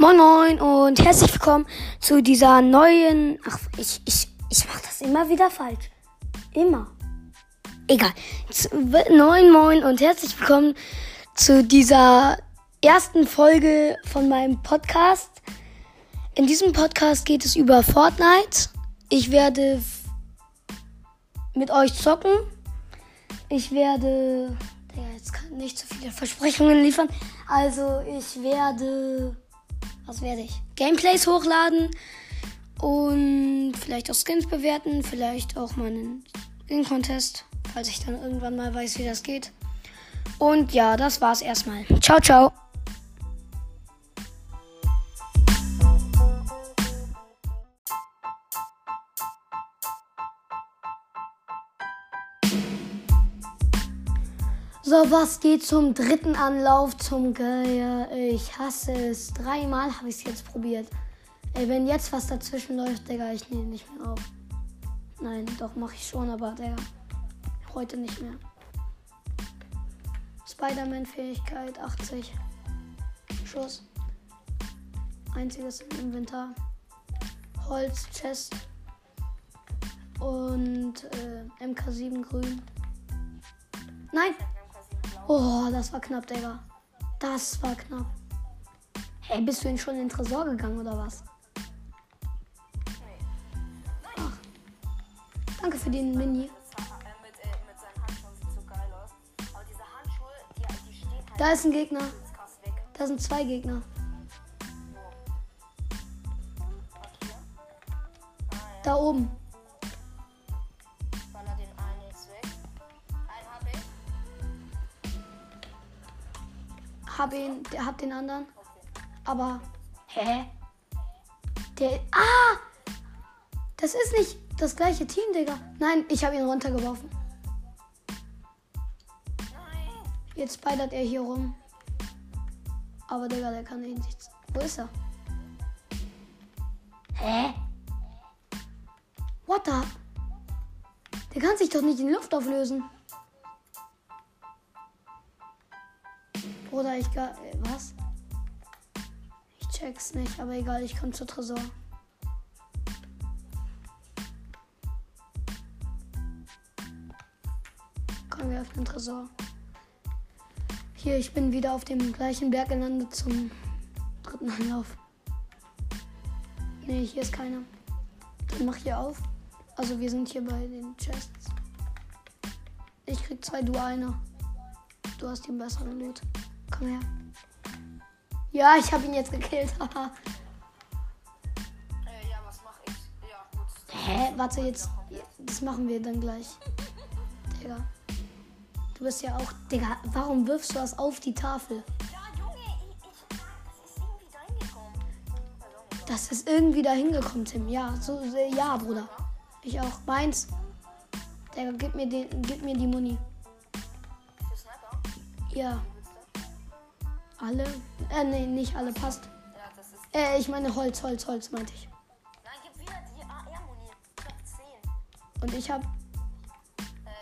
Moin Moin und herzlich willkommen zu dieser neuen. Ach, ich, ich, ich mach das immer wieder falsch. Immer. Egal. Moin Moin und herzlich willkommen zu dieser ersten Folge von meinem Podcast. In diesem Podcast geht es über Fortnite. Ich werde mit euch zocken. Ich werde. jetzt kann nicht zu viele Versprechungen liefern. Also ich werde was werde ich? Gameplays hochladen und vielleicht auch Skins bewerten, vielleicht auch mal einen Skin-Contest, falls ich dann irgendwann mal weiß, wie das geht. Und ja, das war's erstmal. Ciao, ciao. So, was geht zum dritten Anlauf zum Geier? Ich hasse es. Dreimal habe ich es jetzt probiert. Ey, wenn jetzt was dazwischen läuft, Digga, ich nehme nicht mehr auf. Nein, doch, mache ich schon, aber, Digga, heute nicht mehr. Spider-Man-Fähigkeit 80. Schuss. Einziges im Inventar. Holz, Chest. Und äh, MK7 grün. Nein! Oh, das war knapp, Digga. Das war knapp. Hey, bist du denn schon in den Tresor gegangen oder was? Ach. Danke für den Mini. Da ist ein Gegner. Da sind zwei Gegner. Da oben. Hab ihn, der hat den anderen. Aber, hä? Der, ah! Das ist nicht das gleiche Team, Digga. Nein, ich habe ihn runtergeworfen. Jetzt spidert er hier rum. Aber, Digga, der kann nicht nichts. Wo ist er? Hä? What the? Der kann sich doch nicht in Luft auflösen. Bruder, ich gar. Äh, was? Ich check's nicht, aber egal, ich komm zur Tresor. Komm, wir öffnen Tresor. Hier, ich bin wieder auf dem gleichen Berg gelandet zum dritten Anlauf. Ne, hier ist keiner. Dann mach hier auf. Also wir sind hier bei den Chests. Ich krieg zwei, du einer. Du hast den besseren Loot. Komm her. Ja, ich habe ihn jetzt gekillt. äh, ja, was mache ich? Ja, gut. Hä? Warte, jetzt. Das machen wir dann gleich. Digga. Du bist ja auch. Digga, warum wirfst du das auf die Tafel? Ja, Junge, ich, ich, das ist irgendwie da hingekommen. Das ist irgendwie da hingekommen, Tim. Ja, so, ja, Bruder. Ich auch. Meins. Digga, gib mir, den, gib mir die Muni. Ja. Alle? Äh, nee, nicht alle, passt. Ja, das ist. Äh, ich meine Holz, Holz, Holz, meinte ich. Nein, gib wieder die AR-Muni. Ich hab 10. Und ich hab. Äh,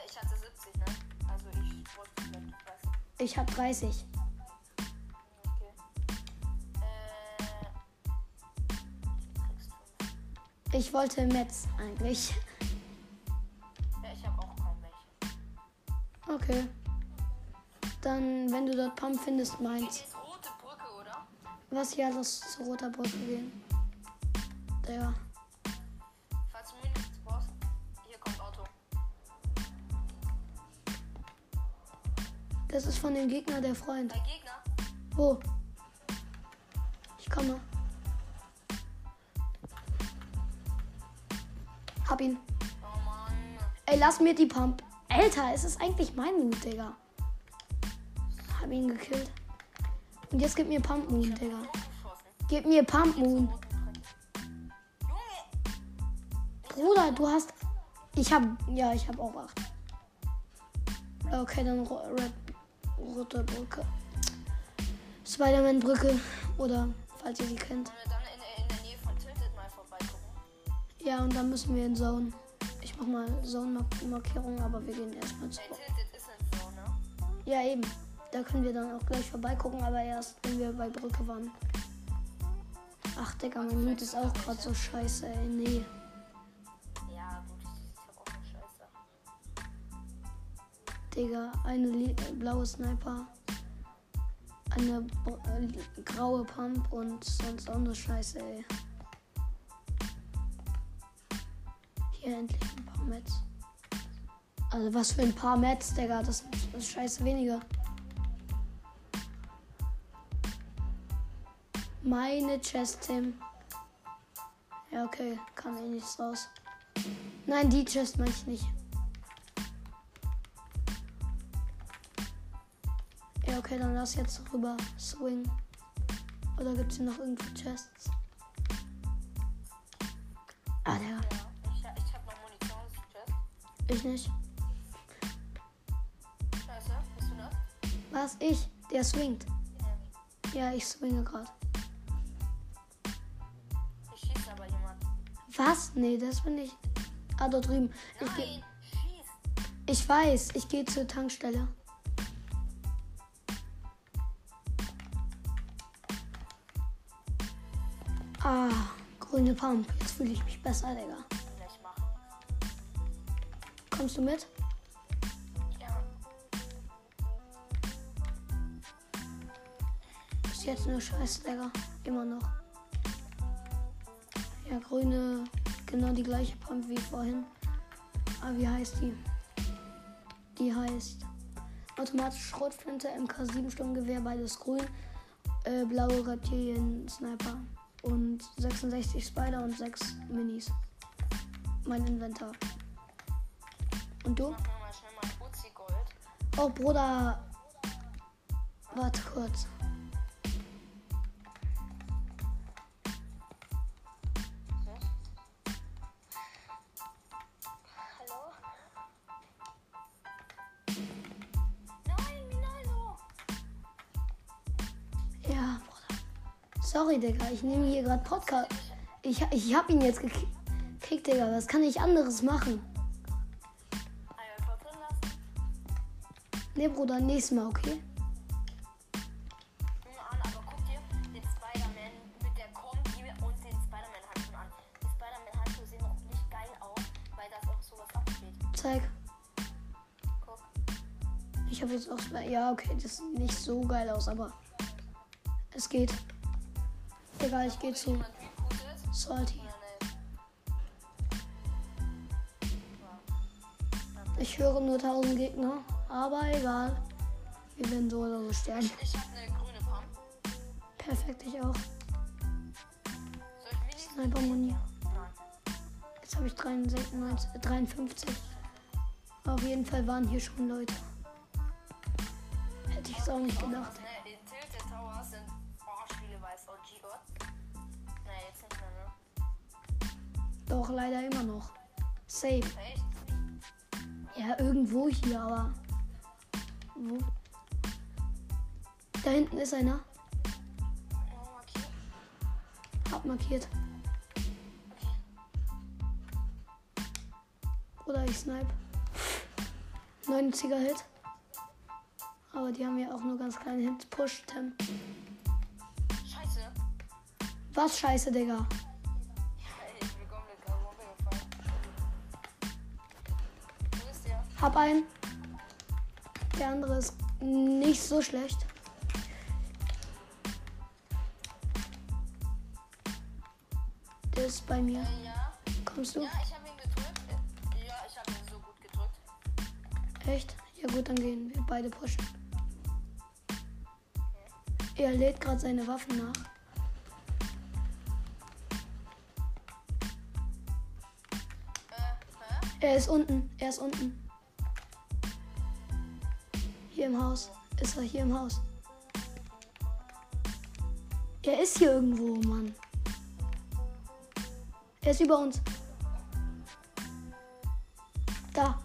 ich hatte 70, ne? Also ich wollte nicht, weiß Ich hab 30. Okay. Äh. Ich wollte Metz eigentlich. Ja, ich hab auch kaum welche. Okay. Dann, wenn du dort Pump findest, meins. rote Brücke, oder? Was ja, lass zu roter Brücke gehen. Der. Falls du mir nichts brauchst, hier kommt Auto. Das ist von dem Gegner der Freund. Der Gegner? Wo? Ich komme. Hab ihn. Oh Mann. Ey, lass mir die Pump. Alter, es ist eigentlich mein Loot, Digga. Hab ihn gekillt. Und jetzt gib mir Pump Moon, Digga. Gib mir Pump Moon. Bruder, du hast. Ich hab. Ja, ich hab auch acht. Okay, dann Red, rote Brücke. Spider-Man-Brücke. Oder, falls ihr sie kennt. Ja, und dann müssen wir in Zone. Ich mach mal Zone-Markierung, aber wir gehen erstmal zu. Ne? Ja, eben. Da können wir dann auch gleich vorbeigucken, aber erst, wenn wir bei Brücke waren. Ach, Digga, mein Loot ist auch gerade so scheiße, ey. Nee. Ja, gut, ich hab auch eine Scheiße. Digga, eine li- äh, blaue Sniper, eine br- äh, graue Pump und sonst auch nur Scheiße, ey. Hier endlich ein paar Mets. Also was für ein paar Mets, Digga, das das ist scheiße weniger. Meine Chest, Tim. Ja, okay, kam eh nichts raus. Nein, die Chest meine ich nicht. Ja, okay, dann lass jetzt rüber swing. Oder gibt es hier noch irgendwo Chests? Ah, der. Ja, ich, ich hab noch Munitionschest. Ich nicht. Scheiße, bist du das? Was? Ich? Der swingt. Ja. Ja, ich swinge gerade. Was? Nee, das bin ich. Ah, dort drüben. Ich, geh, ich weiß, ich gehe zur Tankstelle. Ah, grüne Pump. Jetzt fühle ich mich besser, Digga. Kommst du mit? Ja. Ist jetzt nur Scheiße, Digga. Immer noch. Ja, grüne, genau die gleiche Pump wie vorhin. Aber wie heißt die? Die heißt automatische Schrotflinte, MK7 Sturmgewehr, beides grün, äh, blaue Reptilien Sniper und 66 Spider und 6 Minis. Mein Inventar. Und du? Oh, Bruder. Warte kurz. Sorry, Digga. Ich nehme hier gerade Podcast. Ich, ich hab ihn jetzt gekickt, Digga. Was kann ich anderes machen? Nee, Bruder, nächstes Mal, okay? Zeig. Guck. Ich habe jetzt auch. Ja, okay, das sieht nicht so geil aus, aber es geht. Egal, ich gehe zu. Salty. Ich höre nur 1000 Gegner, aber egal. Wir werden so oder so sterben. Ich hab eine grüne Pump. Perfekt, ich auch. Soll ich Minis Sniper Muni. Nein. Jetzt habe ich 63, 90, äh, 53. Auf jeden Fall waren hier schon Leute. Hätte ich es auch nicht gedacht. Doch, leider immer noch. Safe. Ja, irgendwo hier, aber. Wo? Da hinten ist einer. Hab markiert. Oder ich snipe. 90er Hit. Aber die haben ja auch nur ganz kleine Hits. Push, Tim. Scheiße. Was scheiße, Digga. Hab einen. Der andere ist nicht so schlecht. Der ist bei mir. Äh, ja. Kommst du? Ja, ich habe ihn gedrückt. Ja, ich habe ihn so gut gedrückt. Echt? Ja gut, dann gehen wir beide pushen. Er lädt gerade seine Waffen nach. Äh? Er ist unten. Er ist unten. Hier im Haus. Ist er hier im Haus? Er ist hier irgendwo, Mann. Er ist über uns. Da.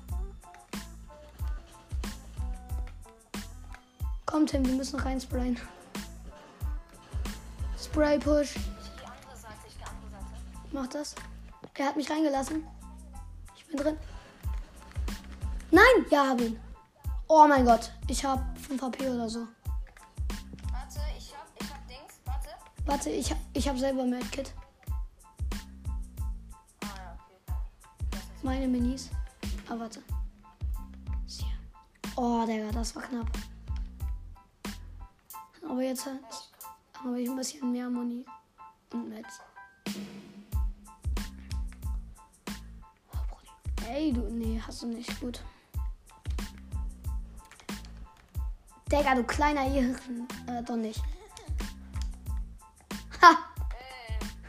Komm, Tim, wir müssen reinsprayen. Spray Push. Mach das. Er hat mich reingelassen. Ich bin drin. Nein! Ja, hab. Oh mein Gott. Ich hab 5 HP oder so. Warte, ich hab, ich hab Dings. Warte. Warte, ich, hab- ich habe selber Medkit. Ah ja, okay. Meine Minis. Ah, warte. Hier. Oh, Digga, das war knapp. Aber jetzt halt habe ich ein bisschen mehr Moni und Metz. Oh. Ey, du. Nee, hast du nicht. Gut. Digga, du kleiner Irren. Äh, doch nicht. Ha!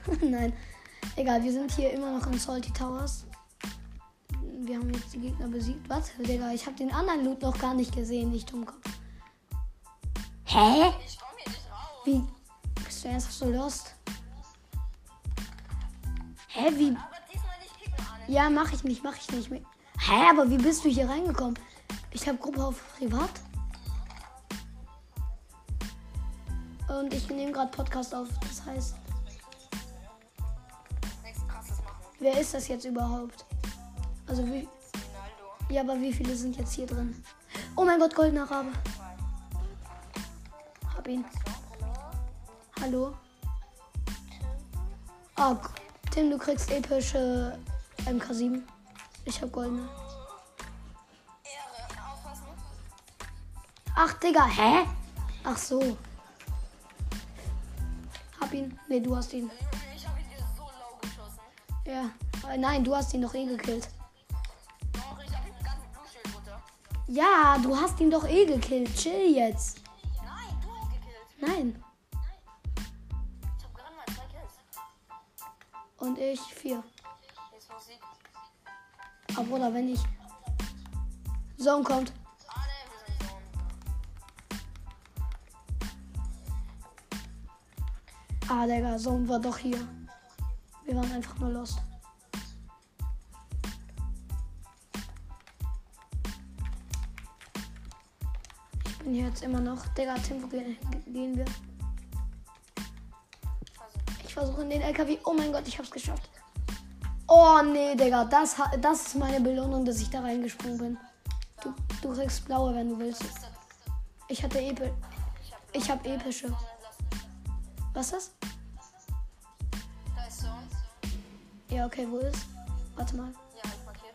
Nein. Egal, wir sind hier immer noch in Salty Towers. Wir haben jetzt die Gegner besiegt. Was? Digga, ich habe den anderen Loot noch gar nicht gesehen, nicht Dummkopf. Hä? ich komm hier nicht raus. Wie? Bist du ernsthaft so lost? Hä, wie? Ja, mach ich nicht, mach ich nicht. Hä, aber wie bist du hier reingekommen? Ich habe Gruppe auf Privat. Und ich nehme gerade Podcast auf. Das heißt, wer ist das jetzt überhaupt? Also wie? Ja, aber wie viele sind jetzt hier drin? Oh mein Gott, goldener Rabe. Hab ihn. Hallo? Ah, Tim, du kriegst epische MK7. Ich hab goldene. Ach, Digga, hä? Ach so. Hab ihn. Nee, du hast ihn. Ich habe ihn so low geschossen. Ja. Äh, Nein, du hast ihn doch eh gekillt. Doch, ich habe ihm Shield runter. Ja, du hast ihn doch eh gekillt. Chill jetzt. Nein, du hast gekillt. Nein. Ich habe gerade mal zwei Kills. Und ich vier. Jetzt Musik. Aber Bruder, wenn ich. Zone kommt. Ah, Digga, Zone war doch hier. Wir waren einfach nur lost. Ich bin hier jetzt immer noch. Digga, Tim, wo ge- gehen wir? Ich versuche in den LKW. Oh mein Gott, ich hab's geschafft. Oh nee, Digga, das, das ist meine Belohnung, dass ich da reingesprungen bin. Du, du kriegst blaue, wenn du willst. Ich hatte Epi Ich habe ich hab epische. Was ist das? Ja, okay, wo ist? Warte mal. Ja, ist markiert.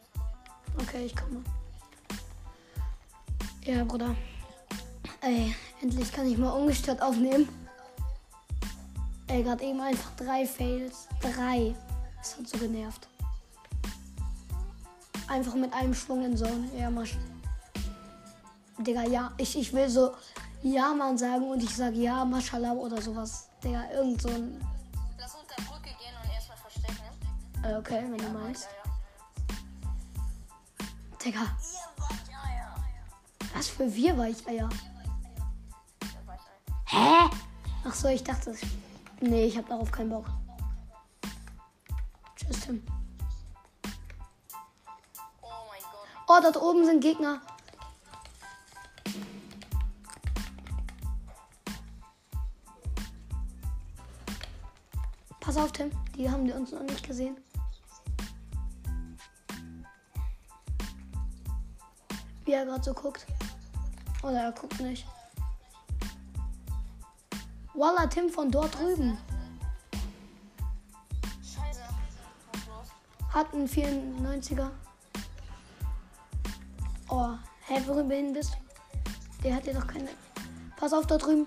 Okay, ich komme. Ja, Bruder. Ey, endlich kann ich mal ungestört aufnehmen. Ey, gerade eben einfach drei Fails. Drei. Das hat so genervt. Einfach mit einem Schwung in Zone. Ja, Masch. Digga, ja. Ich, ich will so Ja, Mann sagen und ich sage ja, Mashallah oder sowas. Digga, irgend so ein. Okay, wenn du meinst. Digga, was für wir Weicheier. Hä? Ach so, ich dachte. Nee, ich hab darauf keinen Bock. Tschüss, Tim. Oh. Oh, dort oben sind Gegner. Pass auf, Tim. Die haben die uns noch nicht gesehen. Wie er gerade so guckt. Oder er guckt nicht. Walla, Tim von dort drüben. Hat einen 94er. Oh, hä, worüber hin bist du? Der hat ja doch keine. Pass auf, da drüben.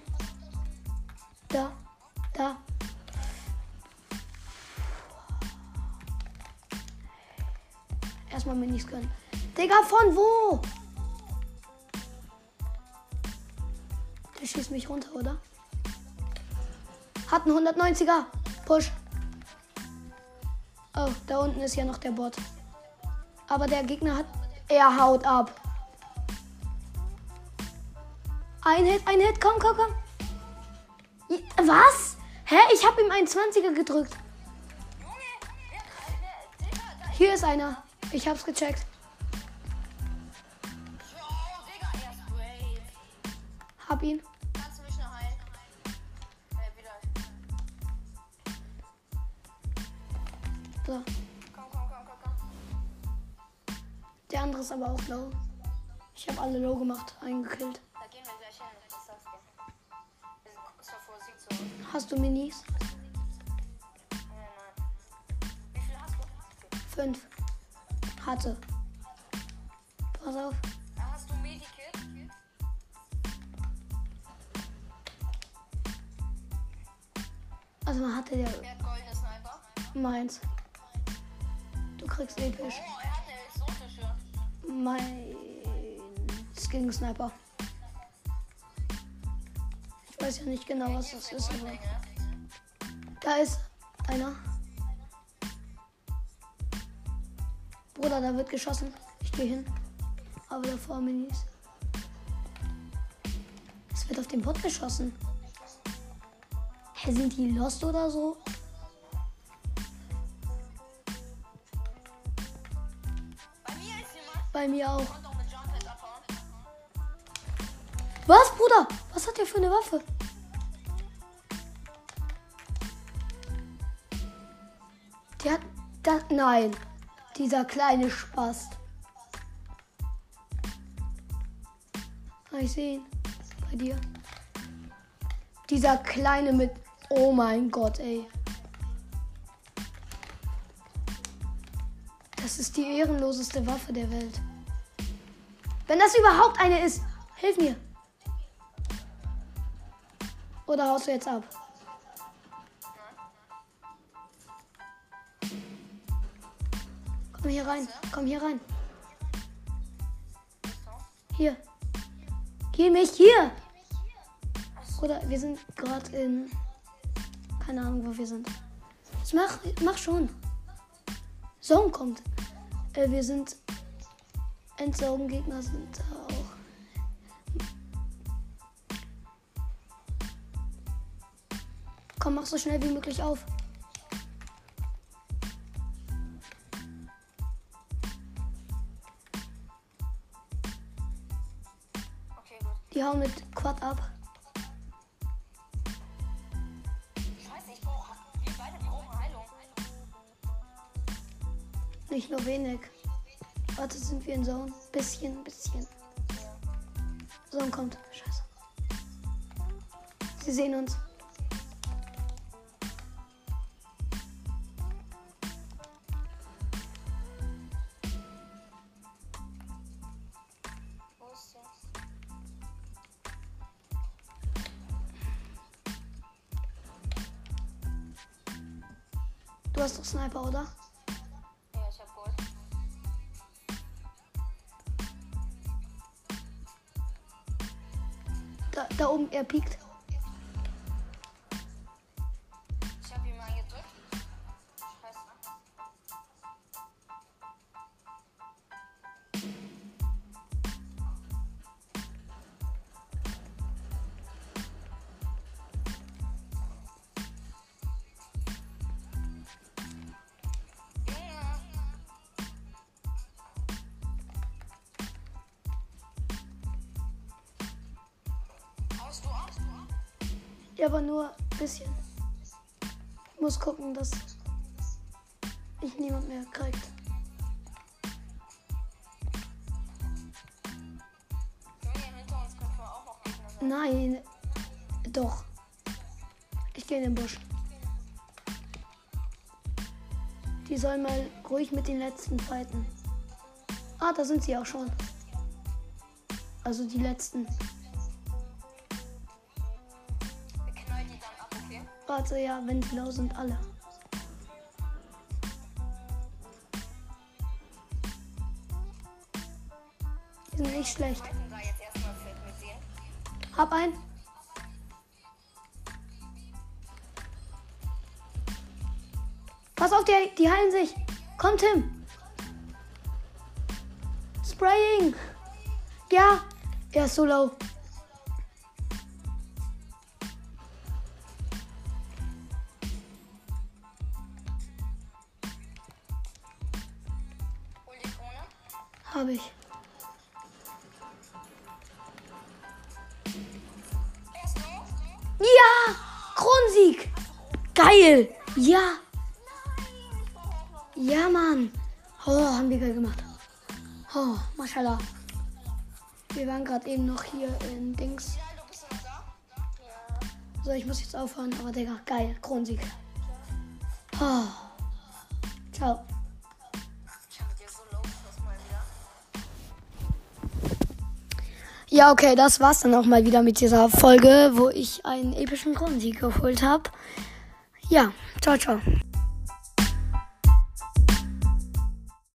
Da, da. Erstmal Minis gönnen. Digga, von wo? Mich runter, oder? Hat einen 190er. Push. Oh, da unten ist ja noch der Bot. Aber der Gegner hat. Er haut ab. Ein Hit, ein Hit, komm, komm, komm. Was? Hä? Ich habe ihm einen 20er gedrückt. Hier ist einer. Ich hab's gecheckt. Hab ihn. So. Komm, komm, komm, komm, komm. Der andere ist aber auch low. Ich habe alle low gemacht, eingekillt. Da gehen wir gleich hin, sind so vor 70 Munition. Hast du Minis? Nein, nein. Wie viel hast du? Fünf. Hatte. Pass auf. Hast du Medikit? Also man hatte der Wer hat goldene Sniper? meins. Kriegst episch. Oh, er hat eine exotische. Mein Skin Sniper. Ich weiß ja nicht genau, was das ist, aber da ist einer. Bruder, da wird geschossen. Ich gehe hin. Aber davor Minis. Es wird auf den Bot geschossen. Hä, sind die lost oder so? Bei mir auch. Was, Bruder? Was hat der für eine Waffe? Der hat. Da, nein. Dieser kleine Spaß. Ah, ich sehe ihn. Bei dir. Dieser kleine mit. Oh mein Gott, ey. Das ist die ehrenloseste Waffe der Welt. Wenn das überhaupt eine ist, hilf mir. Oder haust du jetzt ab? Komm hier rein. Komm hier rein. Hier. Geh mich hier. Oder wir sind gerade in. Keine Ahnung, wo wir sind. Ich mach, mach schon. Zone kommt. Äh, wir sind. Endzone-Gegner sind da auch. Komm, mach so schnell wie möglich auf. Okay. Die hauen mit Quad ab. Scheiße, ich brauche. Wir beide brauchen Heilung. Nicht nur wenig. Warte, sind wir in Zone? Bisschen, bisschen. Zone kommt. Scheiße. Sie sehen uns. Du hast doch Sniper, oder? Da, oben, er piekt. Ja, aber nur ein bisschen. Ich muss gucken, dass ich niemand mehr kriegt. Nein. Doch. Ich gehe in den Busch. Die sollen mal ruhig mit den letzten fighten. Ah, da sind sie auch schon. Also die letzten. Okay? Warte, ja, wenn low sind, alle. Die sind nicht schlecht. Hab einen. Pass auf, die, die heilen sich. Komm, Tim. Spraying. Ja, er ist so low. Ja, Kronsieg. Geil. Ja, ja, Mann. Oh, haben wir geil gemacht. Oh, mashallah. Wir waren gerade eben noch hier in Dings. So, ich muss jetzt aufhören, aber Digga, geil. Kronsieg. Oh. Ciao. Ja, okay, das war's dann auch mal wieder mit dieser Folge, wo ich einen epischen Kronsieg geholt habe. Ja, ciao, ciao.